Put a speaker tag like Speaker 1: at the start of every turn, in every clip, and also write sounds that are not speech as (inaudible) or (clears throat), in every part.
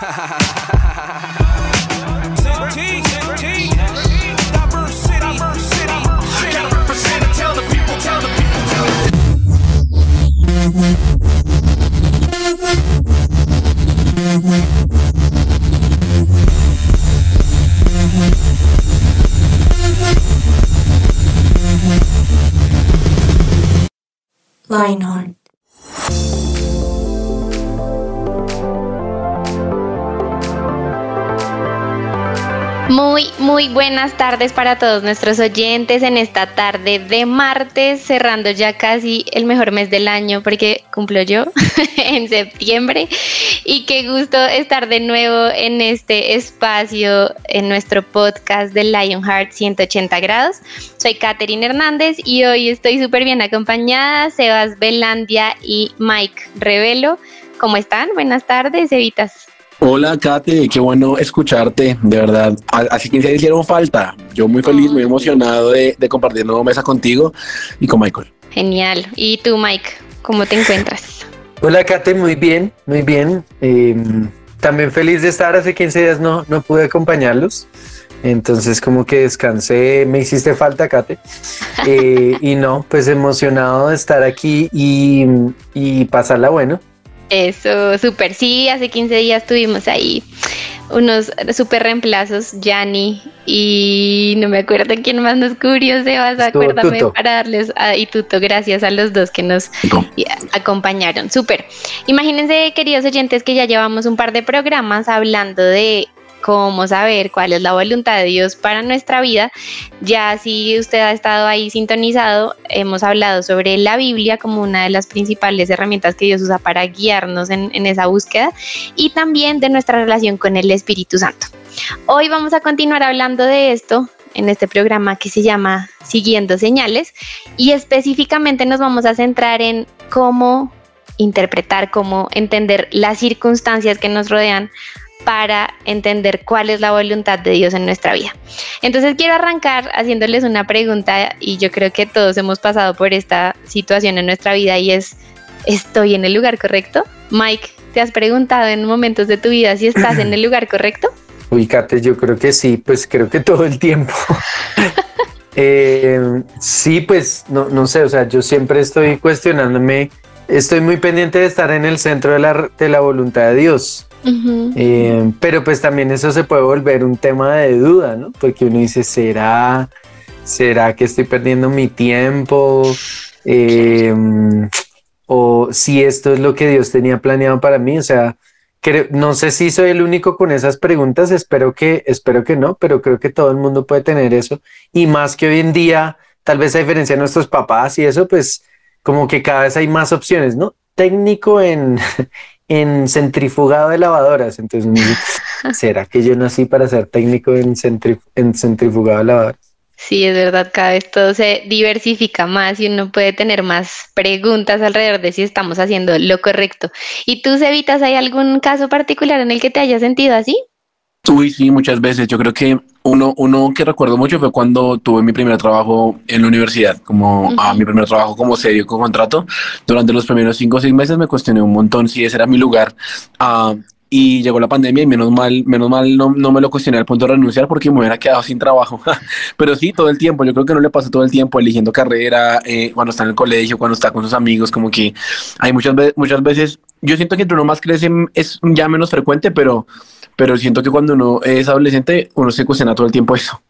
Speaker 1: Ha
Speaker 2: ha ha ha ha ha Muy, buenas tardes para todos nuestros oyentes en esta tarde de martes, cerrando ya casi el mejor mes del año porque cumplo yo (laughs) en septiembre. Y qué gusto estar de nuevo en este espacio, en nuestro podcast de Lionheart 180 grados. Soy Katherine Hernández y hoy estoy súper bien acompañada, Sebas Belandia y Mike Revelo. ¿Cómo están? Buenas tardes, Evitas.
Speaker 3: Hola, Kate, qué bueno escucharte, de verdad. Así que se hicieron falta. Yo muy feliz, muy emocionado de, compartir nueva mesa contigo y con Michael.
Speaker 2: Genial. ¿Y tú, Mike? ¿Cómo te encuentras? (laughs)
Speaker 4: Hola, Kate, muy bien, muy bien. Em, también feliz de estar. Hace 15 días no, no pude acompañarlos. Entonces como que descansé, me hiciste falta, Kate. (laughs) Eh, y no, pues emocionado de estar aquí y, y pasarla bueno.
Speaker 2: Eso, súper. Sí, hace 15 días tuvimos ahí unos súper reemplazos, Yanni y no me acuerdo quién más nos cubrió, Sebas, acuérdame para darles, a, y Tuto, gracias a los dos que nos acompañaron. Súper. Imagínense, queridos oyentes, que ya llevamos un par de programas hablando de cómo saber cuál es la voluntad de Dios para nuestra vida. Ya si usted ha estado ahí sintonizado, hemos hablado sobre la Biblia como una de las principales herramientas que Dios usa para guiarnos en, en esa búsqueda y también de nuestra relación con el Espíritu Santo. Hoy vamos a continuar hablando de esto en este programa que se llama Siguiendo Señales y específicamente nos vamos a centrar en cómo interpretar, cómo entender las circunstancias que nos rodean para entender cuál es la voluntad de Dios en nuestra vida. Entonces quiero arrancar haciéndoles una pregunta y yo creo que todos hemos pasado por esta situación en nuestra vida y es, ¿estoy en el lugar correcto? Mike, ¿te has preguntado en momentos de tu vida si estás en el lugar correcto? (clears throat)
Speaker 4: Uy, Kate, yo creo que sí, pues creo que todo el tiempo. (laughs) Eh, sí, pues no, no sé, o sea, yo siempre estoy cuestionándome, estoy muy pendiente de estar en el centro de la, de la voluntad de Dios. Eh, pero pues también eso se puede volver un tema de duda, ¿no? Porque uno dice, ¿será, será que estoy perdiendo mi tiempo? Eh, o si esto es lo que Dios tenía planeado para mí, o sea, no sé si soy el único con esas preguntas, espero que, espero que no, pero creo que todo el mundo puede tener eso. Y más que hoy en día, tal vez a diferencia de nuestros papás y eso, pues como que cada vez hay más opciones, ¿no? Técnico en, (laughs) en centrifugado de lavadoras. Entonces, (laughs) ¿será que yo nací para ser técnico en, en centrifugado de lavadoras?
Speaker 2: Sí, es verdad, cada vez todo se diversifica más y uno puede tener más preguntas alrededor de si estamos haciendo lo correcto. ¿Y tú, Cevitas, hay algún caso particular en el que te hayas sentido así?
Speaker 3: Uy, sí, muchas veces. Yo creo que uno, uno que recuerdo mucho fue cuando tuve mi primer trabajo en la universidad, como a mi primer trabajo como serio, con contrato. Durante los primeros cinco o seis meses me cuestioné un montón si ese era mi lugar. Uh, y llegó la pandemia y menos mal, menos mal no, no, me lo cuestioné al punto de renunciar porque me hubiera quedado sin trabajo. (laughs) Pero sí, todo el tiempo, yo creo que no le pasa todo el tiempo eligiendo carrera, eh, cuando está en el colegio, cuando está con sus amigos, como que hay muchas, muchas veces, yo siento que entre uno más crece es ya menos frecuente, pero pero siento que cuando uno es adolescente, uno se cuestiona todo el tiempo eso.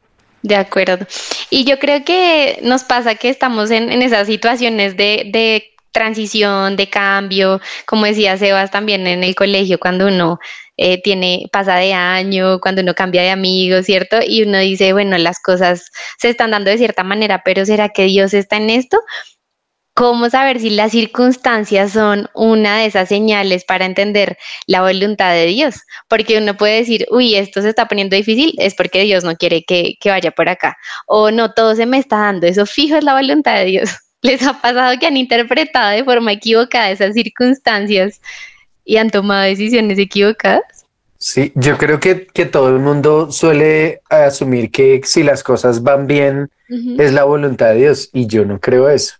Speaker 2: De acuerdo. Y yo creo que nos pasa que estamos en, esas situaciones de, de transición, de cambio, como decía Sebas también en el colegio, cuando uno eh, tiene, pasa de año, cuando uno cambia de amigos, ¿cierto? Y uno dice, bueno, las cosas se están dando de cierta manera, pero ¿será que Dios está en esto? ¿Cómo saber si las circunstancias son una de esas señales para entender la voluntad de Dios? Porque uno puede decir, uy, esto se está poniendo difícil, es porque Dios no quiere que, vaya por acá. O no, todo se me está dando, eso fijo es la voluntad de Dios. (laughs) ¿Les ha pasado que han interpretado de forma equivocada esas circunstancias y han tomado decisiones equivocadas?
Speaker 4: Sí, yo creo que, todo el mundo suele asumir que si las cosas van bien es la voluntad de Dios y yo no creo eso.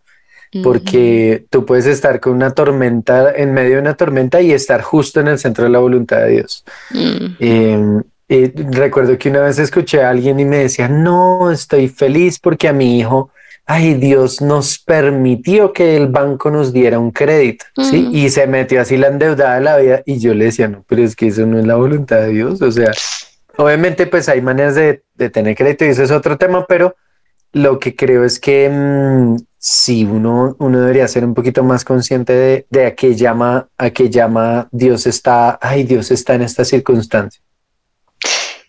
Speaker 4: Porque tú puedes estar con una tormenta, en medio de una tormenta y estar justo en el centro de la voluntad de Dios. Em, recuerdo que una vez escuché a alguien y me decía, no, estoy feliz porque a mi hijo, ay, Dios nos permitió que el banco nos diera un crédito, ¿sí? Y se metió así la endeudada de la vida y yo le decía, no, pero es que eso no es la voluntad de Dios, o sea, obviamente pues hay maneras de, de tener crédito y ese es otro tema, pero lo que creo es que mm, si uno, uno debería ser un poquito más consciente de, de, a qué llama, a qué llama Dios está, ay, Dios está en esta circunstancia.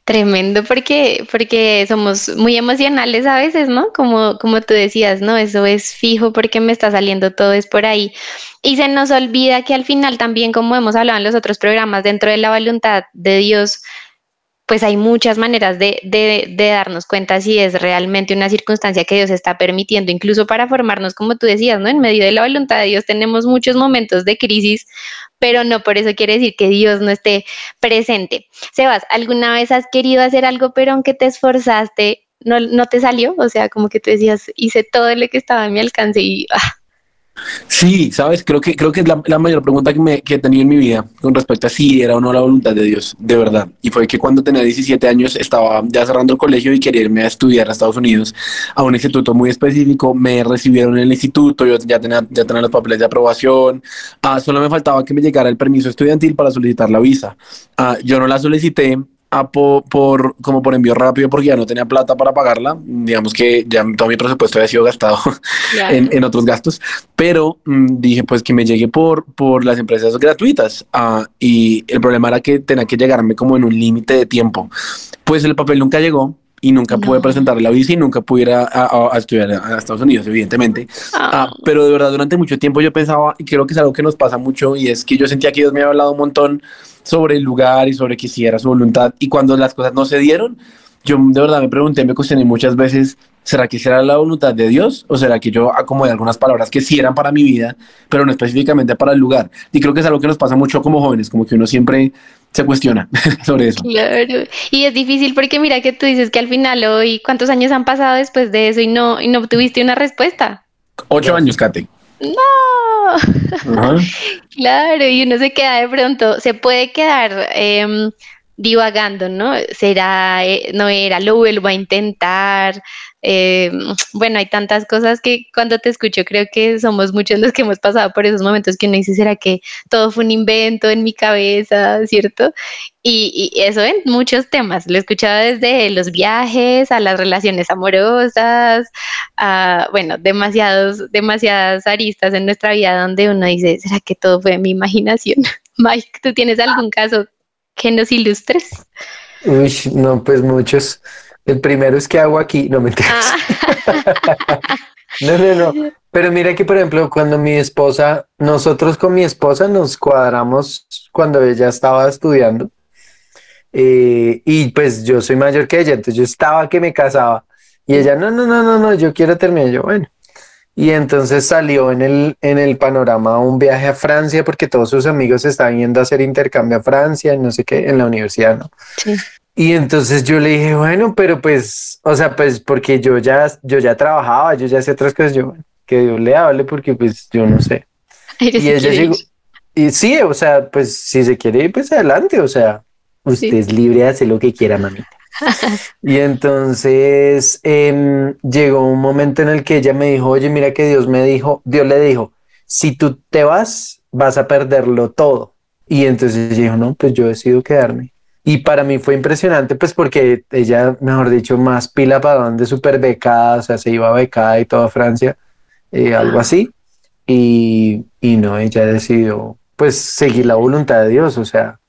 Speaker 2: Tremendo porque, porque somos muy emocionales a veces, ¿no? Como, como tú decías, ¿no? Eso es fijo porque me está saliendo todo es por ahí. Y se nos olvida que al final también, como hemos hablado en los otros programas, dentro de la voluntad de Dios, pues hay muchas maneras de, de, darnos cuenta si es realmente una circunstancia que Dios está permitiendo, incluso para formarnos, como tú decías, ¿no? En medio de la voluntad de Dios tenemos muchos momentos de crisis, pero no por eso quiere decir que Dios no esté presente. Sebas, ¿alguna vez has querido hacer algo, pero aunque te esforzaste, no, no te salió? O sea, como que tú decías, hice todo lo que estaba a mi alcance y... Ah,
Speaker 3: Sí, sabes, creo que creo que es la, mayor pregunta que, me, he tenido en mi vida con respecto a si era o no la voluntad de Dios, de verdad. Y fue que cuando tenía 17 años estaba ya cerrando el colegio y quería irme a estudiar a Estados Unidos a un instituto muy específico. Me recibieron en el instituto, yo ya tenía, ya tenía los papeles de aprobación. Ah, solo me faltaba que me llegara el permiso estudiantil para solicitar la visa. Ah, yo no la solicité, a por, como por envío rápido porque ya no tenía plata para pagarla. Digamos que ya todo mi presupuesto había sido gastado (laughs) en, en, otros gastos, pero mm, dije pues que me llegue por, por las empresas gratuitas. Uh, y el problema era que tenía que llegarme como en un límite de tiempo. Pues el papel nunca llegó y nunca pude presentar la visa y nunca pude ir a, estudiar a Estados Unidos, evidentemente. Ah, pero de verdad, durante mucho tiempo yo pensaba, y creo que es algo que nos pasa mucho, y es que yo sentía que Dios me había hablado un montón sobre el lugar y sobre que si era su voluntad. Y cuando las cosas no se dieron, yo de verdad me pregunté, me cuestioné muchas veces, ¿será que será la voluntad de Dios? ¿O será que yo acomodé algunas palabras que sí eran para mi vida, pero no específicamente para el lugar? Y creo que es algo que nos pasa mucho como jóvenes, como que uno siempre se cuestiona (laughs) sobre eso.
Speaker 2: Claro, y es difícil porque mira que tú dices que al final hoy, ¿cuántos años han pasado después de eso y no, y no tuviste una respuesta?
Speaker 3: Ocho años, Kate.
Speaker 2: No. (laughs) claro, y uno se queda de pronto, se puede quedar eh, divagando, ¿no? Será, eh, no era, lo vuelvo a intentar. Eh, bueno, hay tantas cosas que cuando te escucho creo que somos muchos los que hemos pasado por esos momentos que uno dice, ¿será que todo fue un invento en mi cabeza, cierto? Y, eso en muchos temas. Lo he escuchado desde los viajes a las relaciones amorosas, a, bueno, demasiados, demasiadas aristas en nuestra vida donde uno dice, ¿será que todo fue mi imaginación? (laughs) Mike, ¿tú tienes algún caso que nos ilustres?
Speaker 4: Uy, no, pues muchos. El primero es que hago aquí, no me entiendes. Ah. (laughs) no, no, no. Pero mira que, por ejemplo, cuando mi esposa, nosotros con mi esposa nos cuadramos cuando ella estaba estudiando. Eh, y pues yo soy mayor que ella, entonces yo estaba que me casaba. Y ella, no, no, no, no, no, yo quiero terminar. Yo, bueno, y entonces salió en el, en el panorama un viaje a Francia porque todos sus amigos estaban yendo a hacer intercambio a Francia, no sé qué, en la universidad, ¿no? Sí. Y entonces yo le dije, bueno, pero pues, o sea, pues porque yo ya, yo ya trabajaba, yo ya hacía otras cosas, yo, que Dios le hable porque pues yo no sé. (laughs) y ella llegó, y sí, o sea, pues si se quiere ir, pues adelante, o sea, usted es libre de hacer lo que quiera, mamita. (laughs) y entonces em, llegó un momento en el que ella me dijo, oye, mira que Dios me dijo, Dios le dijo, si tú te vas, vas a perderlo todo. Y entonces ella dijo, no, pues yo decido quedarme. Y para mí fue impresionante, pues porque ella, mejor dicho, más pila para donde súper becada, o sea, se iba becada y toda Francia, eh, algo así. Y, y, no, ella decidió, pues, seguir la voluntad de Dios, o sea.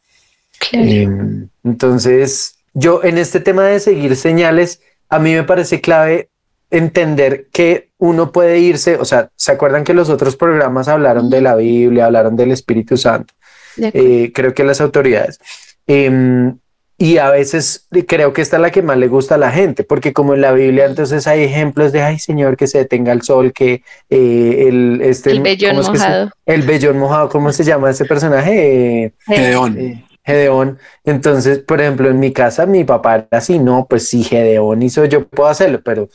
Speaker 4: Em, entonces, yo en este tema de seguir señales, a mí me parece clave entender que uno puede irse, o sea, ¿se acuerdan que los otros programas hablaron de la Biblia, hablaron del Espíritu Santo? Eh, creo que las autoridades. Em, y a veces creo que esta es la que más le gusta a la gente, porque como en la Biblia entonces hay ejemplos de, ay Señor, que se detenga el sol, que eh, el... Este,
Speaker 2: el vellón mojado.
Speaker 4: el vellón mojado, ¿cómo se llama ese personaje?
Speaker 3: Gedeón.
Speaker 4: Gedeón. Entonces, por ejemplo, en mi casa mi papá era así, no, pues si Gedeón hizo, yo puedo hacerlo, pero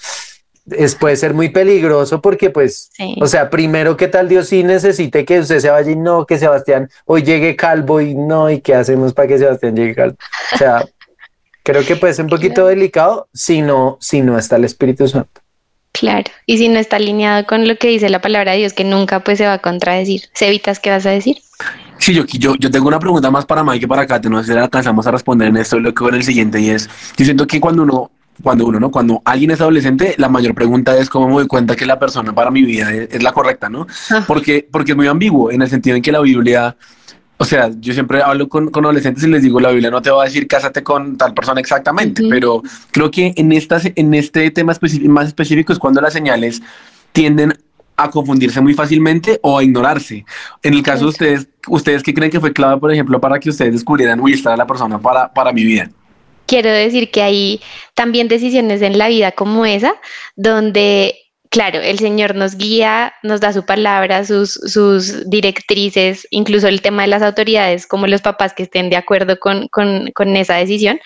Speaker 4: es, puede ser muy peligroso porque pues, o sea, primero qué tal Dios sí necesite que usted se vaya y no, que Sebastián hoy llegue calvo y no, y qué hacemos para que Sebastián llegue calvo. O sea, creo que puede ser un poquito delicado si no, si no está el Espíritu Santo.
Speaker 2: Claro, y si no está alineado con lo que dice la palabra de Dios, que nunca pues se va a contradecir. ¿Se evitas qué vas a decir?
Speaker 3: Sí, yo, yo, yo tengo una pregunta más para Mike que para Kate, no sé si alcanzamos a responder en esto, lo que en el siguiente, y es, yo siento que cuando uno cuando uno, ¿no? Cuando alguien es adolescente, la mayor pregunta es cómo me doy cuenta que la persona para mi vida es, la correcta, ¿no? Ah. Porque, porque es muy ambiguo en el sentido en que la Biblia, o sea, yo siempre hablo con, con, adolescentes y les digo, la Biblia no te va a decir cásate con tal persona exactamente, pero creo que en, estas, en este tema más específico es cuando las señales tienden a confundirse muy fácilmente o a ignorarse. En el caso de ustedes, ¿ustedes qué creen que fue clave, por ejemplo, para que ustedes descubrieran, uy, esta la persona para, para mi vida?
Speaker 2: quiero decir que hay también decisiones en la vida como esa, donde claro, el Señor nos guía, nos da su palabra, sus, sus, directrices, incluso el tema de las autoridades, como los papás que estén de acuerdo con, con, con, esa decisión.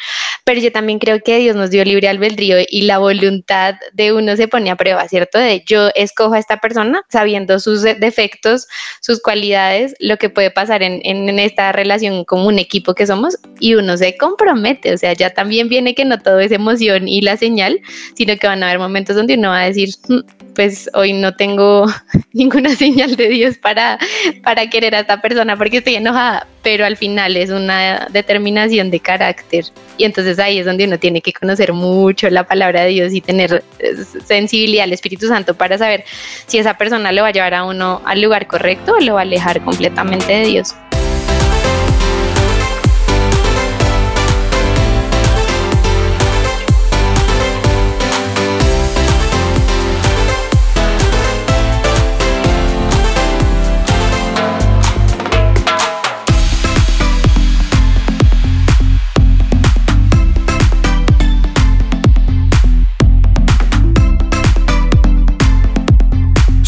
Speaker 2: Pero yo también creo que Dios nos dio libre albedrío y la voluntad de uno se pone a prueba, ¿cierto? De yo escojo a esta persona sabiendo sus defectos, sus cualidades, lo que puede pasar en, esta relación como un equipo que somos y uno se compromete. O sea, ya también viene que no todo es emoción y la señal, sino que van a haber momentos donde uno va a decir, mm, pues hoy no tengo (laughs) ninguna señal de Dios para, para querer a esta persona porque estoy enojada, pero al final es una determinación de carácter. Y entonces ahí es donde uno tiene que conocer mucho la palabra de Dios y tener eh, sensibilidad al Espíritu Santo para saber si esa persona lo va a llevar a uno al lugar correcto o lo va a alejar completamente de Dios.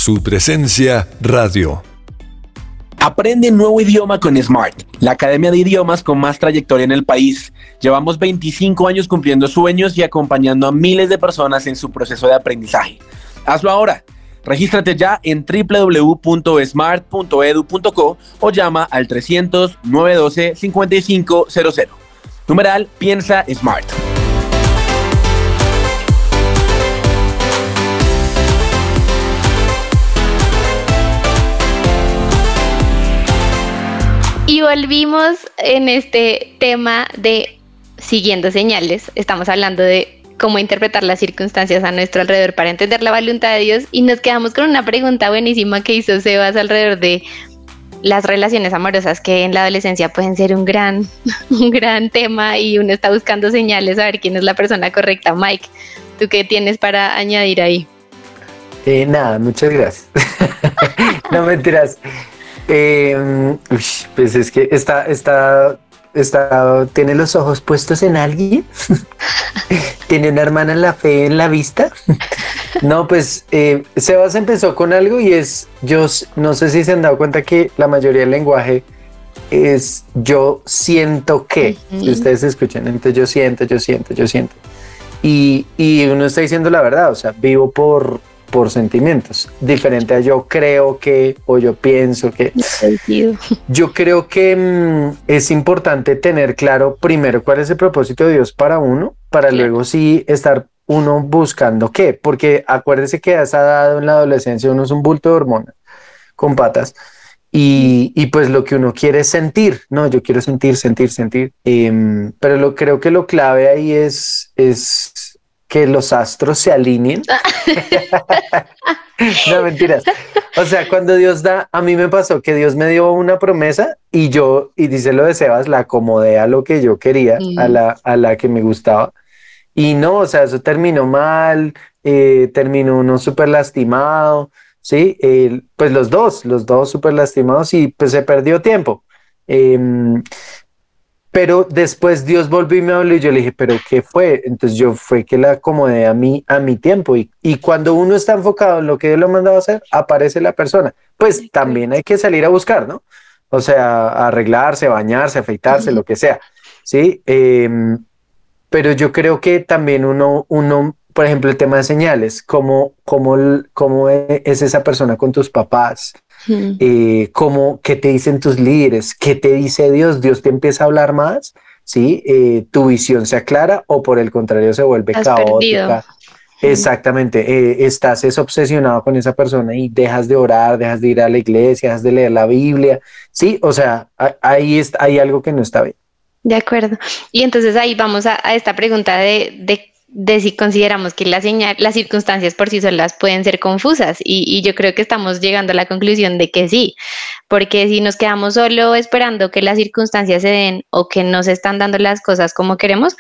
Speaker 1: Su presencia radio.
Speaker 3: Aprende un nuevo idioma con Smart, la academia de idiomas con más trayectoria en el país. Llevamos 25 años cumpliendo sueños y acompañando a miles de personas en su proceso de aprendizaje. Hazlo ahora. Regístrate ya en www.smart.edu.co o llama al 300 912 5500. Numeral Piensa Smart.
Speaker 2: Y volvimos en este tema de siguiendo señales. Estamos hablando de cómo interpretar las circunstancias a nuestro alrededor para entender la voluntad de Dios y nos quedamos con una pregunta buenísima que hizo Sebas alrededor de las relaciones amorosas que en la adolescencia pueden ser un gran, (laughs) un gran tema y uno está buscando señales a ver quién es la persona correcta. Mike, ¿tú qué tienes para añadir ahí?
Speaker 4: Eh, nada, muchas gracias. (laughs) no mentiras. Eh, pues es que está, está, está, tiene los ojos puestos en alguien. (laughs) tiene una hermana en la fe en la vista. no, pues eh, Sebas empezó con algo y es, yo no sé si se han dado cuenta que la mayoría del lenguaje es yo siento que, ustedes escuchan, entonces yo siento, yo siento, yo siento. Y, y uno está diciendo la verdad, o sea, vivo por, por sentimientos, diferente a yo creo que o yo pienso que. Yo creo que mm, es importante tener claro primero cuál es el propósito de Dios para uno, para luego sí estar uno buscando qué, porque acuérdese que a esa edad en la adolescencia uno es un bulto de hormonas con patas. Y, y, pues lo que uno quiere es sentir, no, yo quiero sentir, sentir, sentir. Em, pero lo creo que lo clave ahí es, es que los astros se alineen. (laughs) no, mentiras. O sea, cuando Dios da, a mí me pasó que Dios me dio una promesa y yo, y dice lo de Sebas, la acomodé a lo que yo quería, a, mm. la, a la que me gustaba. Y no, o sea, eso terminó mal, eh, terminó uno súper lastimado, ¿sí? pues los dos, los dos súper lastimados y pues se perdió tiempo. Em, pero después Dios volvió y me habló y yo le dije, pero ¿qué fue? Entonces yo fue que la acomodé a mí, a mi tiempo. Y, y cuando uno está enfocado en lo que Dios lo ha mandado a hacer, aparece la persona. Pues también hay que salir a buscar, ¿no? O sea, arreglarse, bañarse, afeitarse, lo que sea. Sí. Em, pero yo creo que también uno, uno por ejemplo, el tema de señales, cómo, cómo, cómo es esa persona con tus papás, eh, cómo, qué te dicen tus líderes, qué te dice Dios, Dios te empieza a hablar más, ¿sí? Eh, tu visión se aclara o por el contrario se vuelve caótica. Exactamente, eh, estás es obsesionado con esa persona y dejas de orar, dejas de ir a la iglesia, dejas de leer la Biblia, sí, o sea, ahí está, hay algo que no está bien.
Speaker 2: De acuerdo. Y entonces ahí vamos a, esta pregunta de, de, si consideramos que la señal, las circunstancias por sí solas pueden ser confusas. Y, y, yo creo que estamos llegando a la conclusión de que sí, porque si nos quedamos solo esperando que las circunstancias se den o que no se están dando las cosas como queremos,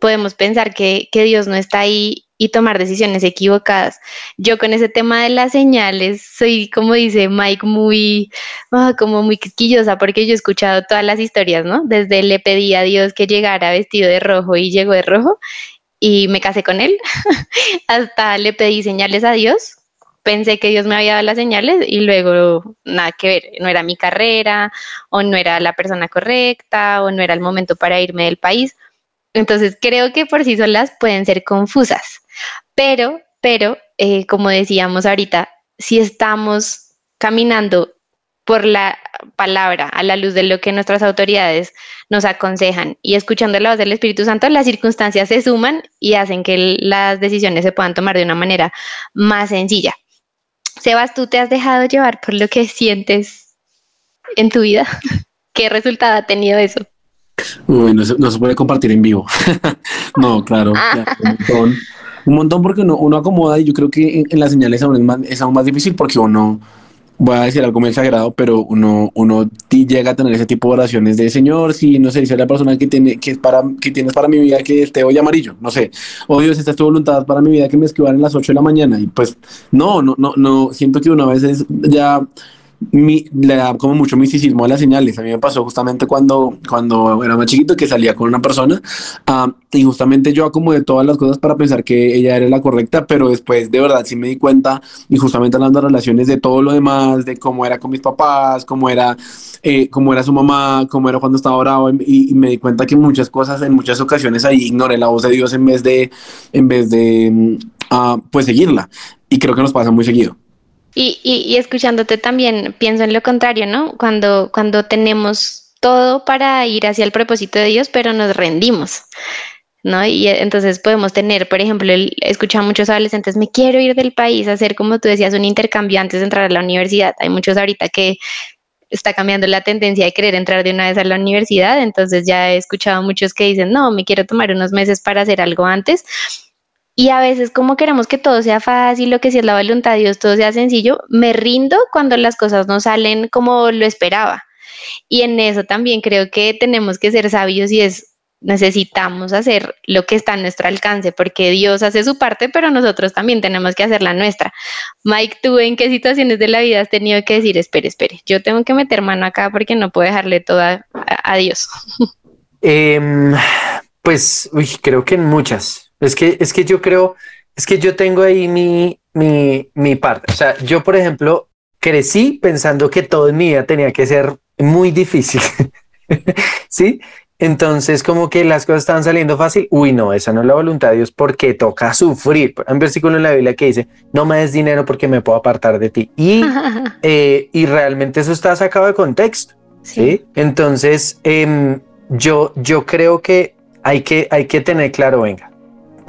Speaker 2: podemos pensar que, que Dios no está ahí y tomar decisiones equivocadas. Yo con ese tema de las señales soy, como dice Mike, muy, ah, como muy quisquillosa porque yo he escuchado todas las historias, ¿no? Desde le pedí a Dios que llegara vestido de rojo y llegó de rojo y me casé con él, (laughs) hasta le pedí señales a Dios. Pensé que Dios me había dado las señales y luego nada que ver, no era mi carrera o no era la persona correcta o no era el momento para irme del país. Entonces creo que por sí solas pueden ser confusas. Pero, pero, eh, como decíamos ahorita, si estamos caminando por la palabra, a la luz de lo que nuestras autoridades nos aconsejan y escuchando la voz del Espíritu Santo, las circunstancias se suman y hacen que las decisiones se puedan tomar de una manera más sencilla. Sebas, ¿tú te has dejado llevar por lo que sientes en tu vida? (laughs) ¿Qué resultado ha tenido eso?
Speaker 3: Uy, no se, puede compartir en vivo. (laughs) no, claro, ah. un montón. Un montón porque uno, uno acomoda y yo creo que en, las señales aún es, más, es aún más difícil porque uno, voy a decir algo muy exagerado, pero uno, uno llega a tener ese tipo de oraciones de Señor, si no sé, es la persona que tiene, que es para, que tienes para mi vida que esté hoy amarillo, no sé, o Dios, esta es tu voluntad para mi vida que me escriban en las 8 de la mañana, y pues no, no, no, no, siento que una vez es ya mi, le da como mucho misticismo a las señales. A mí me pasó justamente cuando, cuando era más chiquito que salía con una persona ah, y justamente yo acomodé todas las cosas para pensar que ella era la correcta, pero después de verdad sí me di cuenta y justamente hablando de relaciones de todo lo demás, de cómo era con mis papás, cómo era, eh, cómo era su mamá, cómo era cuando estaba bravo y, me di cuenta que muchas cosas, en muchas ocasiones ahí ignoré la voz de Dios en vez de, en vez de, ah, pues seguirla. Y creo que nos pasa muy seguido.
Speaker 2: Y, escuchándote también pienso en lo contrario, ¿no? Cuando, cuando tenemos todo para ir hacia el propósito de Dios, pero nos rendimos, ¿no? Y entonces podemos tener, por ejemplo, el, escuchar a muchos adolescentes, me quiero ir del país, hacer como tú decías, un intercambio antes de entrar a la universidad. Hay muchos ahorita que está cambiando la tendencia de querer entrar de una vez a la universidad, entonces ya he escuchado a muchos que dicen, no, me quiero tomar unos meses para hacer algo antes y a veces como queremos que todo sea fácil, lo que si es la voluntad de Dios, todo sea sencillo, me rindo cuando las cosas no salen como lo esperaba. Y en eso también creo que tenemos que ser sabios y es necesitamos hacer lo que está a nuestro alcance, porque Dios hace su parte, pero nosotros también tenemos que hacer la nuestra. Mike, ¿tú en qué situaciones de la vida has tenido que decir, espere, espere, yo tengo que meter mano acá porque no puedo dejarle todo a, Dios? (laughs)
Speaker 4: Em, pues, uy, creo que en muchas. Es que, es que yo creo, es que yo tengo ahí mi, mi, mi parte. O sea, yo, por ejemplo, crecí pensando que todo en mi vida tenía que ser muy difícil. (laughs) ¿Sí? Entonces, como que las cosas estaban saliendo fácil. Uy, no, esa no es la voluntad de Dios porque toca sufrir. Hay un versículo en la Biblia que dice, no me des dinero porque me puedo apartar de ti. Y, (laughs) eh, y realmente eso está sacado de contexto. Sí. Entonces, em, yo, yo creo que hay, que hay que tener claro, venga,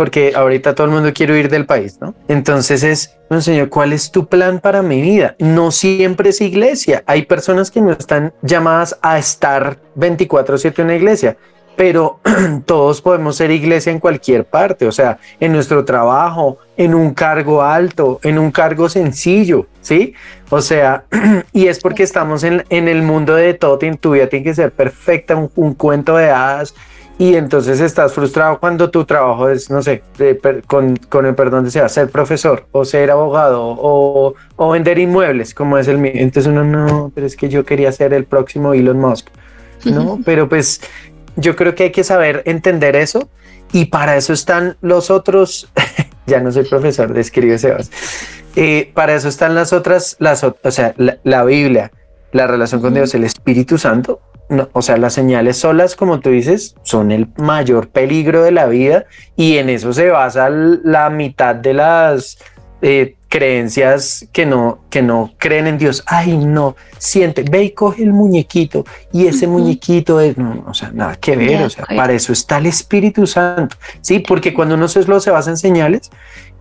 Speaker 4: porque ahorita todo el mundo quiere huir del país, ¿no? Entonces es, no, Señor, ¿cuál es tu plan para mi vida? No siempre es iglesia. Hay personas que no están llamadas a estar 24/7 en la iglesia, pero (clears throat) todos podemos ser iglesia en cualquier parte, o sea, en nuestro trabajo, en un cargo alto, en un cargo sencillo, ¿sí? O sea, (clears throat) y es porque estamos en, el mundo de todo, tu vida tiene que ser perfecta, un, un cuento de hadas, y entonces estás frustrado cuando tu trabajo es, no sé, con, con, el perdón de sea, ser profesor o ser abogado o, o, vender inmuebles, como es el mío. Entonces uno, no, pero es que yo quería ser el próximo Elon Musk, ¿no? pero pues yo creo que hay que saber entender eso y para eso están los otros, (laughs) ya no soy profesor, describe Sebas, eh, para eso están las otras, las, o sea, la, la Biblia, la relación con Dios, el Espíritu Santo, o sea, las señales solas, como tú dices, son el mayor peligro de la vida y en eso se basa la mitad de las eh, creencias que no, que no creen en Dios. Ay, no, siente, ve y coge el muñequito y ese muñequito es, no, o sea, nada que ver, o sea, para eso está el Espíritu Santo, ¿sí? Porque cuando uno se, lo se basa en señales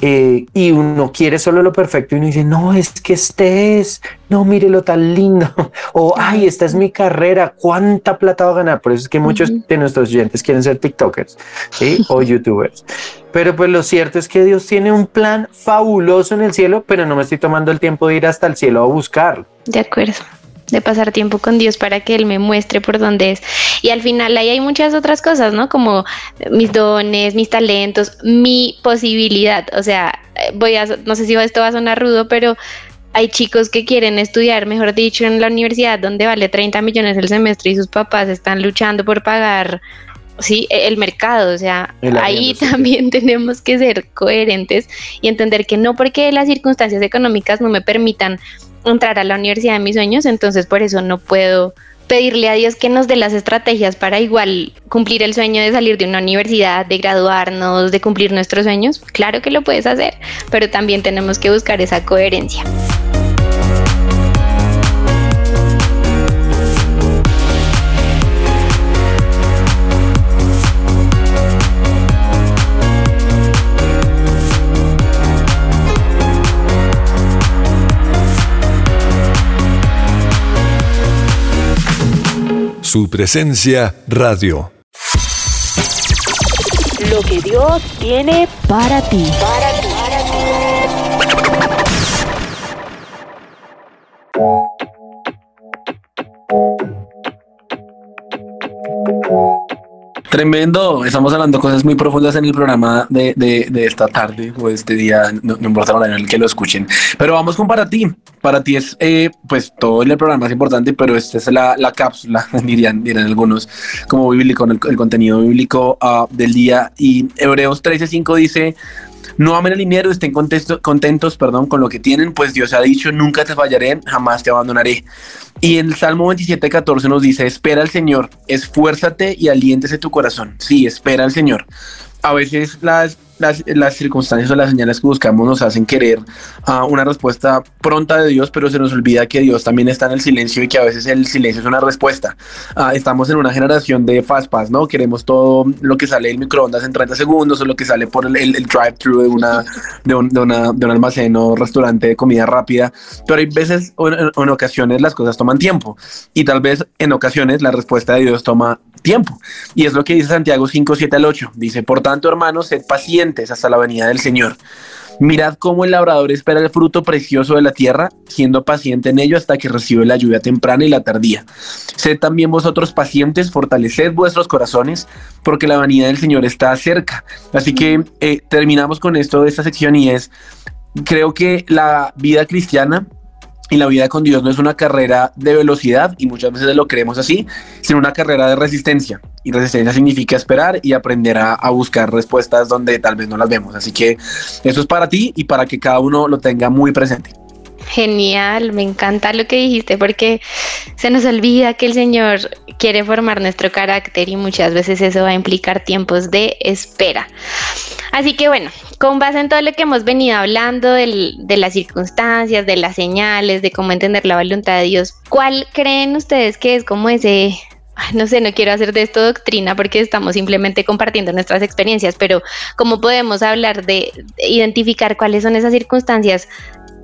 Speaker 4: eh, y uno quiere solo lo perfecto y uno dice, no, es que este es, no, mire lo tan lindo, (laughs) o ay, esta es mi carrera, cuánta plata va a ganar. Por eso es que muchos de nuestros oyentes quieren ser TikTokers, ¿sí? O (laughs) YouTubers. Pero pues lo cierto es que Dios tiene un plan fabuloso en el cielo, pero no me estoy tomando el tiempo de ir hasta el cielo a buscarlo.
Speaker 2: De acuerdo de pasar tiempo con Dios para que Él me muestre por dónde es. Y al final ahí hay muchas otras cosas, ¿no? Como mis dones, mis talentos, mi posibilidad. O sea, voy a, no sé si esto va a sonar rudo, pero hay chicos que quieren estudiar, mejor dicho, en la universidad donde vale 30 millones el semestre y sus papás están luchando por pagar sí, el mercado, o sea, ahí también (laughs) tenemos que ser coherentes y entender que no porque las circunstancias económicas no me permitan entrar a la universidad de mis sueños, entonces por eso no puedo pedirle a Dios que nos dé las estrategias para igual cumplir el sueño de salir de una universidad, de graduarnos, de cumplir nuestros sueños. Claro que lo puedes hacer, pero también tenemos que buscar esa coherencia.
Speaker 1: Su presencia radio.
Speaker 5: Lo que Dios tiene para ti. Para ti.
Speaker 3: Tremendo, estamos hablando cosas muy profundas en el programa de, de, esta tarde o este día, no, importa la en el que lo escuchen, pero vamos con para ti. Para ti es, eh, pues todo el programa es importante, pero esta es la, la cápsula, (laughs) dirían, dirían algunos, como bíblico, el, el contenido bíblico uh, del día. Y Hebreos 13:5 dice, no amen el dinero, estén contentos, perdón, con lo que tienen, pues Dios ha dicho, nunca te fallaré, jamás te abandonaré. Y en el Salmo 27, 14 nos dice, espera al Señor, esfuérzate y aliéntese tu corazón. Sí, espera al Señor. A veces las las, circunstancias o las señales que buscamos nos hacen querer a una respuesta pronta de Dios, pero se nos olvida que Dios también está en el silencio y que a veces el silencio es una respuesta. Ah, estamos en una generación de fast pass, ¿no? Queremos todo lo que sale del microondas en 30 segundos o lo que sale por el, el, drive-thru de, una, de, un, de, una, de un almacén o restaurante de comida rápida, pero hay veces o en ocasiones las cosas toman tiempo y tal vez en ocasiones la respuesta de Dios toma tiempo. Y es lo que dice Santiago 5, 7 al 8. Dice, por tanto, hermanos, sed pacientes hasta la venida del Señor. Mirad cómo el labrador espera el fruto precioso de la tierra, siendo paciente en ello hasta que recibe la lluvia temprana y la tardía. Sed también vosotros pacientes, fortaleced vuestros corazones, porque la venida del Señor está cerca. Así que eh, terminamos con esto de esta sección y es, creo que la vida cristiana y la vida con Dios no es una carrera de velocidad, y muchas veces lo creemos así, sino una carrera de resistencia. Y resistencia significa esperar y aprender a, buscar respuestas donde tal vez no las vemos. Así que eso es para ti y para que cada uno lo tenga muy presente.
Speaker 2: Genial, me encanta lo que dijiste porque se nos olvida que el Señor quiere formar nuestro carácter y muchas veces eso va a implicar tiempos de espera. Así que bueno, con base en todo lo que hemos venido hablando de las circunstancias, de las señales, de cómo entender la voluntad de Dios, ¿cuál creen ustedes que es como ese no sé, no quiero hacer de esto doctrina porque estamos simplemente compartiendo nuestras experiencias, pero ¿cómo podemos hablar de identificar cuáles son esas circunstancias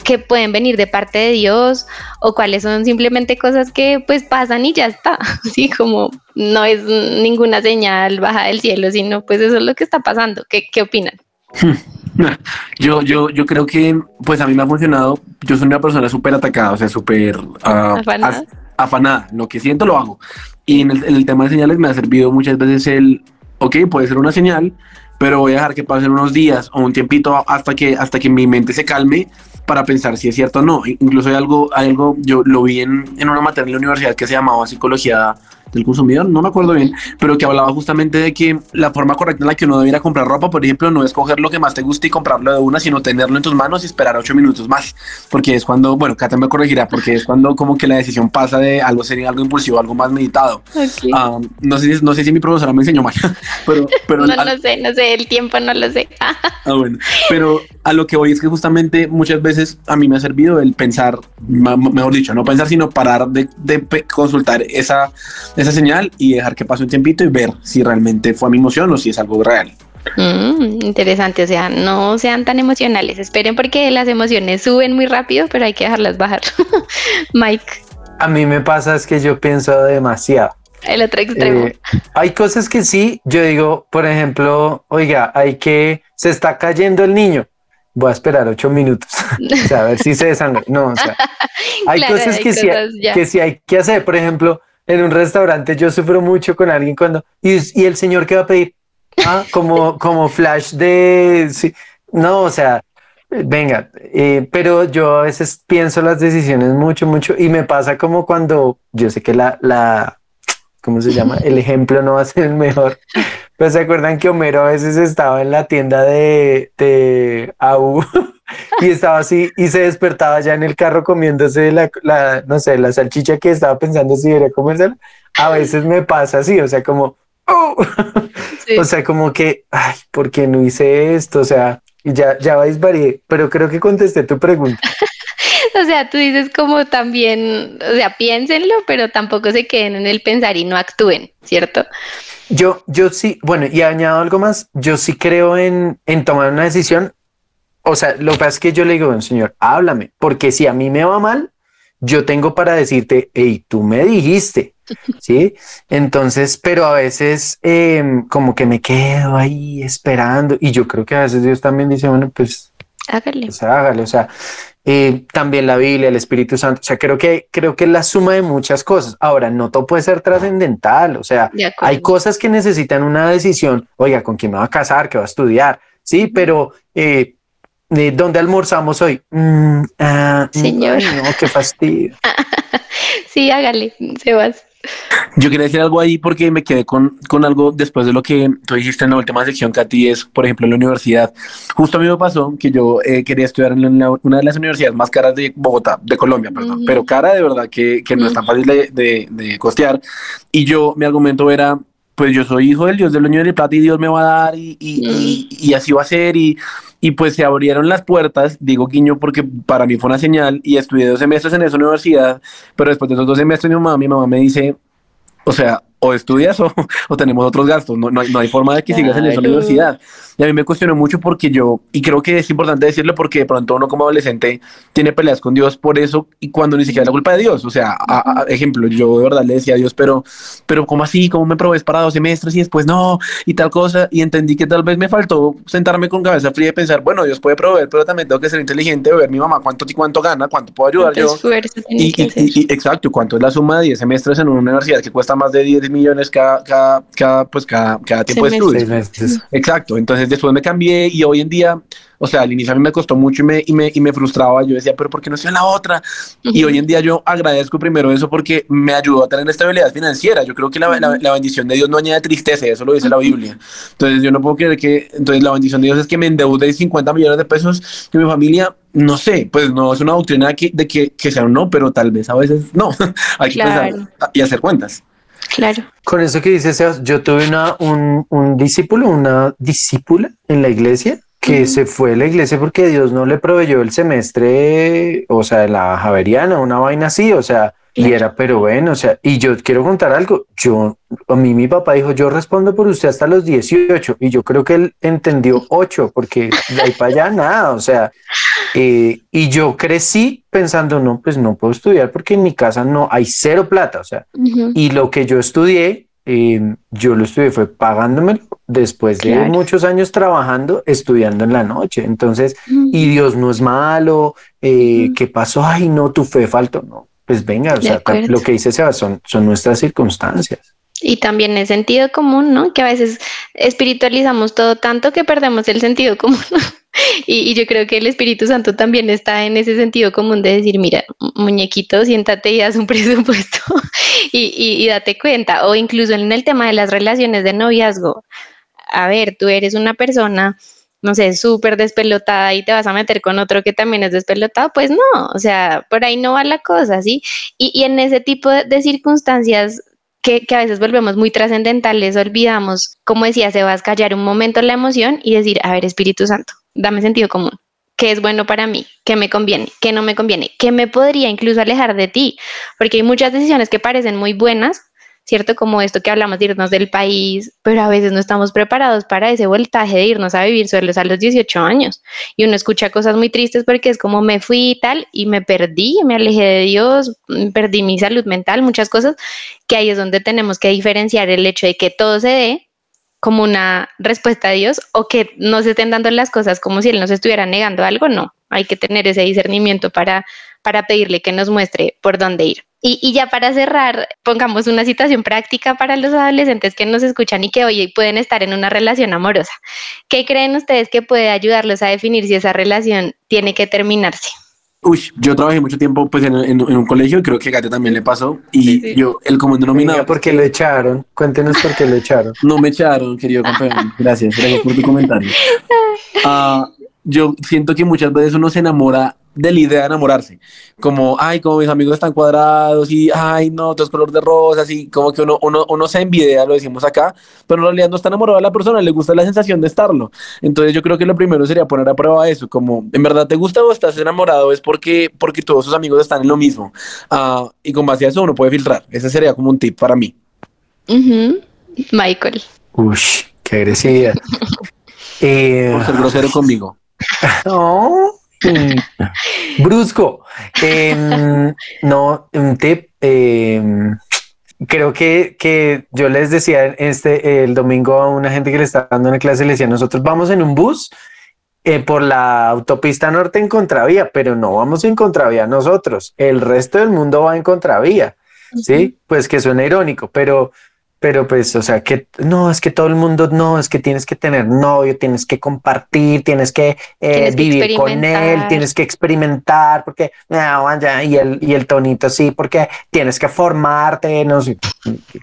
Speaker 2: que pueden venir de parte de Dios o cuáles son simplemente cosas que pues pasan y ya está, (laughs) así como no es ninguna señal baja del cielo, sino pues eso es lo que está pasando. ¿Qué, qué opinan? (laughs)
Speaker 3: Yo, yo, yo creo que pues a mí me ha funcionado, yo soy una persona súper atacada, o sea, súper uh, afanada. lo que siento lo hago. Y en el, en el tema de señales me ha servido muchas veces el, ok, puede ser una señal, pero voy a dejar que pasen unos días o un tiempito hasta que, hasta que mi mente se calme para pensar si es cierto o no. Incluso hay algo, algo yo lo vi en, en una materia en la universidad que se llamaba psicología del consumidor, no me acuerdo bien, pero que hablaba justamente de que la forma correcta en la que uno debiera comprar ropa, por ejemplo, no es coger lo que más te guste y comprarlo de una, sino tenerlo en tus manos y esperar ocho minutos más, porque es cuando, bueno, Kata me corregirá, porque es cuando como que la decisión pasa de algo sería algo impulsivo, algo más meditado. Ah, no, sé, no sé si mi profesora me enseñó mal, (laughs) pero... pero
Speaker 2: no, no sé, no sé, el tiempo no lo sé.
Speaker 3: ah, bueno, pero a lo que voy es que justamente muchas veces a mí me ha servido el pensar, mejor dicho, no pensar, sino parar de, consultar esa, esa señal y dejar que pase un tiempito y ver si realmente fue mi emoción o si es algo real.
Speaker 2: Mm, interesante, o sea, no sean tan emocionales, esperen porque las emociones suben muy rápido, pero hay que dejarlas bajar. (laughs) Mike.
Speaker 4: A mí me pasa es que yo pienso demasiado.
Speaker 2: El otro extremo. Eh,
Speaker 4: hay cosas que sí, yo digo, por ejemplo, oiga, hay que, se está cayendo el niño voy a esperar ocho minutos (laughs) a ver si se desangra. No, o sea, (laughs) hay cosas, que, sí, que sí hay que hacer. Por ejemplo, en un restaurante yo sufro mucho con alguien cuando, y, y el señor que va a pedir, ah, como, (laughs) como flash de, sí, no, o sea, venga, eh, pero yo a veces pienso las decisiones mucho, mucho, y me pasa como cuando yo sé que la, la, ¿cómo se llama? El ejemplo no va a ser el mejor, pues se acuerdan que Homero a veces estaba en la tienda de, de AU (laughs) (laughs) y estaba así y se despertaba ya en el carro comiéndose la, la no sé, la salchicha que estaba pensando si debería comérsela. A veces me pasa así, o sea, como, oh". o sea, como que, ay, ¿por qué no hice esto? O sea, ya, ya vais varié, pero creo que contesté tu pregunta. (laughs)
Speaker 2: o sea, tú dices como también, o sea, piénsenlo, pero tampoco se queden en el pensar y no actúen, ¿cierto?
Speaker 4: Yo, yo sí, bueno, y añado algo más, yo sí creo en, en tomar una decisión. O sea, lo que pasa es que yo le digo, señor, háblame, porque si a mí me va mal, yo tengo para decirte, hey, tú me dijiste, ¿sí? Entonces, pero a veces em, como que me quedo ahí esperando y yo creo que a veces Dios también dice, bueno, pues
Speaker 2: hágale.
Speaker 4: Pues hágale, o sea, eh, también la Biblia, el Espíritu Santo. O sea, creo que, creo que es la suma de muchas cosas. Ahora, no todo puede ser trascendental. O sea, hay cosas que necesitan una decisión. Oiga, ¿con quién me va a casar? ¿Qué va a estudiar? Sí, pero eh, ¿dónde almorzamos hoy? Mm,
Speaker 2: ah, mm, Señor.
Speaker 4: no, qué fastidio. (laughs)
Speaker 2: sí, hágale, Sebas.
Speaker 3: Yo quería decir algo ahí porque me quedé con, con algo después de lo que tú dijiste en la última sección, Katy, es, por ejemplo, en la universidad. Justo a mí me pasó que yo eh, quería estudiar en una de las universidades más caras de Bogotá, de Colombia, perdón, pero cara de verdad que, que no es tan fácil de, de, de, costear. Y yo, mi argumento era, pues yo soy hijo del Dios del dueño de plata y Dios me va a dar y, y, y, y así va a ser. Y, y pues se abrieron las puertas, digo guiño porque para mí fue una señal y estudié dos semestres en esa universidad, pero después de esos dos semestres mi mamá, mi mamá me dice, o sea, o estudias (laughs) o, o tenemos otros gastos, no, no, hay, no hay forma de que sigas en esa universidad. Y a mí me cuestionó mucho porque yo, y creo que es importante decirlo porque de pronto uno como adolescente tiene peleas con Dios por eso y cuando ni siquiera es la culpa de Dios. O sea, a, a, ejemplo, yo de verdad le decía a Dios, pero, pero ¿cómo así? ¿Cómo me probes para dos semestres y después no? Y tal cosa. Y entendí que tal vez me faltó sentarme con cabeza fría y pensar, bueno, Dios puede proveer, pero también tengo que ser inteligente, ver mi mamá cuánto, cuánto gana, cuánto puedo ayudar yo. Y, y, y, exacto, cuánto es la suma de 10 semestres en una universidad que cuesta más de 10 millones cada, cada, cada pues cada, cada tiempo de estudio. Exacto, entonces después me cambié y hoy en día, o sea, al inicio a mí me costó mucho y me, y me, y me frustraba. Yo decía, pero ¿por qué no estoy en la otra? Uh -huh. Y hoy en día yo agradezco primero eso porque me ayudó a tener estabilidad financiera. Yo creo que la, la, la, bendición de Dios no añade tristeza, eso lo dice uh -huh. la Biblia. Entonces yo no puedo creer que, entonces la bendición de Dios es que me endeude 50 millones de pesos que mi familia, no sé, pues no es una doctrina que, de que, que sea un no, pero tal vez a veces no. (laughs) Hay que claro. pensar y hacer cuentas.
Speaker 2: Claro.
Speaker 4: Con eso que dices, yo tuve una, un, un discípulo, una discípula en la iglesia que -huh. se fue a la iglesia porque Dios no le proveyó el semestre, o sea, la Javeriana, una vaina así, o sea, y era, pero bueno, o sea, y yo quiero contar algo, yo, a mí mi papá dijo, yo respondo por usted hasta los 18, y yo creo que él entendió 8, porque de ahí para allá nada, o sea, eh, y yo crecí pensando, no, pues no puedo estudiar porque en mi casa no hay cero plata, o sea, uh -huh. y lo que yo estudié, eh, yo lo estudié fue pagándomelo después de muchos años trabajando, estudiando en la noche. Entonces, uh -huh. y Dios no es malo, eh, uh -huh. ¿qué pasó? Ay, no, tu fe faltó, no pues venga, o sea, lo que dice Seba son, son nuestras circunstancias.
Speaker 2: Y también es sentido común, ¿no? Que a veces espiritualizamos todo tanto que perdemos el sentido común. (laughs) y, yo creo que el Espíritu Santo también está en ese sentido común de decir, mira, muñequito, siéntate y haz un (laughs) presupuesto y, y date cuenta. O incluso en el tema de las relaciones de noviazgo. A ver, tú eres una persona no sé, súper despelotada y te vas a meter con otro que también es despelotado, pues no, o sea, por ahí no va la cosa, ¿sí? Y, y en ese tipo de, circunstancias que, a veces volvemos muy trascendentales, olvidamos, como decía, se va a callar un momento la emoción y decir, a ver, Espíritu Santo, dame sentido común. ¿Qué es bueno para mí? ¿Qué me conviene? ¿Qué no me conviene? ¿Qué me podría incluso alejar de ti? Porque hay muchas decisiones que parecen muy buenas, ¿cierto? Como esto que hablamos de irnos del país, pero a veces no estamos preparados para ese voltaje de irnos a vivir solos a los 18 años. Y uno escucha cosas muy tristes porque es como me fui y tal, y me perdí, me alejé de Dios, mm, perdí mi salud mental, muchas cosas, que ahí es donde tenemos que diferenciar el hecho de que todo se dé como una respuesta a Dios o que no se estén dando las cosas como si Él nos estuviera negando algo, no. Hay que tener ese discernimiento para, para pedirle que nos muestre por dónde ir. Y, ya para cerrar, pongamos una situación práctica para los adolescentes que nos escuchan y que hoy pueden estar en una relación amorosa. ¿Qué creen ustedes que puede ayudarlos a definir si esa relación tiene que terminarse?
Speaker 3: Uy, yo trabajé mucho tiempo pues en, un colegio y creo que a Gate también le pasó. Y yo, el común denominador.
Speaker 4: ¿Por qué lo echaron? Cuéntenos por qué lo echaron.
Speaker 3: No me echaron, querido compañero. Gracias, gracias por tu comentario. Uh, (laughs) yo siento que muchas veces uno se enamora de la idea de enamorarse, como, ay, como mis amigos están cuadrados y, ay, no, todo es color de rosa, así como que uno, uno, uno se envidia, lo decimos acá, pero en realidad no está enamorado de la persona, le gusta la sensación de estarlo. Entonces yo creo que lo primero sería poner a prueba eso, como, ¿en verdad te gusta o estás enamorado? Es porque, porque todos sus amigos están en lo mismo. Uh, y con base a eso uno puede filtrar. Ese sería como un tip para mí.
Speaker 2: Michael.
Speaker 4: Uy, qué agresividad. (laughs)
Speaker 3: eh, Por ser grosero conmigo. (laughs)
Speaker 4: No. Brusco. Em, no, un tip. Em, creo que, que, yo les decía este el domingo a una gente que le estaba dando una clase, le decía, nosotros vamos en un bus eh, por la autopista norte en contravía, pero no vamos en contravía nosotros. El resto del mundo va en contravía. Sí, pues que suena irónico, pero pero pues, o sea, que no, es que todo el mundo, no, es que tienes que tener novio, tienes que compartir, tienes que eh, vivir con él, tienes que experimentar, porque, y el, y el tonito sí, porque tienes que formarte, no sé,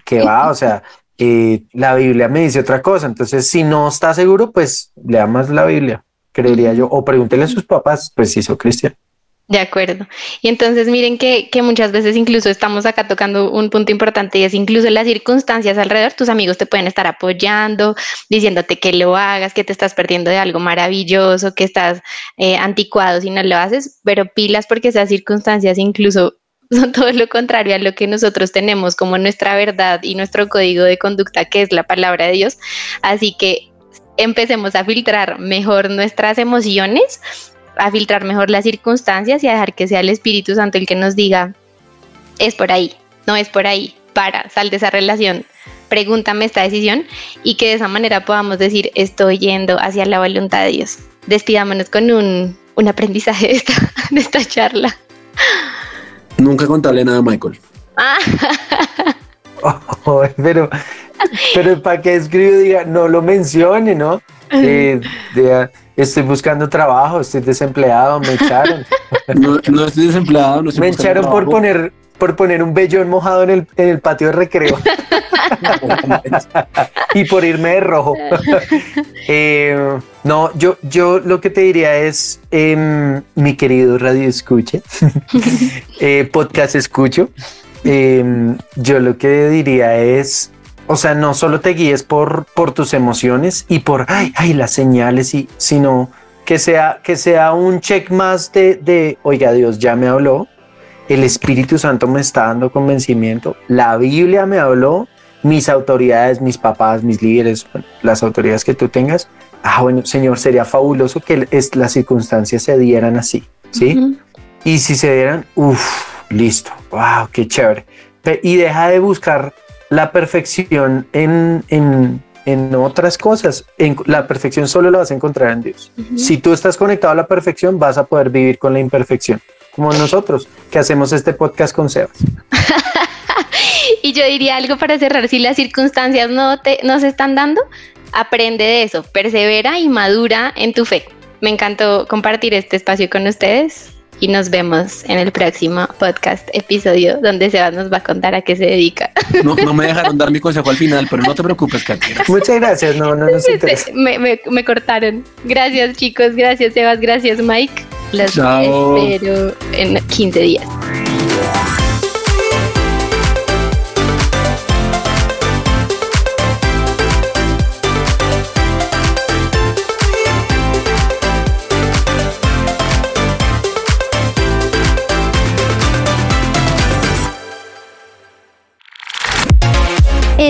Speaker 4: qué va, o sea, eh, la Biblia me dice otra cosa, entonces si no está seguro, pues lea más la Biblia, creería yo, o pregúntele a sus papás, pues si son cristianos.
Speaker 2: De acuerdo. Y entonces miren que, muchas veces incluso estamos acá tocando un punto importante y es incluso las circunstancias alrededor, tus amigos te pueden estar apoyando, diciéndote que lo hagas, que te estás perdiendo de algo maravilloso, que estás eh, anticuado si no lo haces, pero pilas porque esas circunstancias incluso (laughs) son todo lo contrario a lo que nosotros tenemos como nuestra verdad y nuestro código de conducta, que es la palabra de Dios. Así que empecemos a filtrar mejor nuestras emociones a filtrar mejor las circunstancias y a dejar que sea el Espíritu Santo el que nos diga, es por ahí, no es por ahí, para, sal de esa relación, pregúntame esta decisión y que de esa manera podamos decir, estoy yendo hacia la voluntad de Dios. Despidámonos con un, aprendizaje de esta, (laughs) de esta charla.
Speaker 3: Nunca contarle nada a Michael. (laughs) (laughs)
Speaker 4: pero, pero para que escriba diga, no lo mencione, ¿no? Eh, estoy buscando trabajo, estoy desempleado, me echaron. (laughs)
Speaker 3: No, estoy desempleado, no
Speaker 4: Me echaron por poner, por poner un vellón mojado en el, en el patio de recreo. (laughs) y por irme de rojo. (laughs) Eh, no, yo, yo lo que te diría es, em, mi querido radio escuche, eh, podcast escucho, em, yo lo que diría es, o sea, no solo te guíes por, por tus emociones y por ay, ay, las señales, y, sino que sea, que sea un check más de, de, oiga, Dios ya me habló, el Espíritu Santo me está dando convencimiento, la Biblia me habló, mis autoridades, mis papás, mis líderes, las autoridades que tú tengas. Ah, bueno, Señor, sería fabuloso que las circunstancias se dieran así, ¿sí? Y si se dieran, uff, listo, wow, qué chévere. Y deja de buscar la perfección en, en, en otras cosas. En, la perfección solo la vas a encontrar en Dios. Si tú estás conectado a la perfección, vas a poder vivir con la imperfección, como nosotros, que hacemos este podcast con Sebas. (laughs)
Speaker 2: y yo diría algo para cerrar, si las circunstancias no, te, no se están dando, aprende de eso, persevera y madura en tu fe. Me encantó compartir este espacio con ustedes y nos vemos en el próximo podcast episodio donde Sebas nos va a contar a qué se dedica.
Speaker 3: No, no me dejaron dar mi consejo al final, pero no te preocupes, Katia.
Speaker 4: Muchas gracias, no, no nos interesa.
Speaker 2: Me, me, me cortaron. Gracias chicos, gracias Sebas, gracias Mike. Los
Speaker 3: Chao.
Speaker 2: espero en 15 días.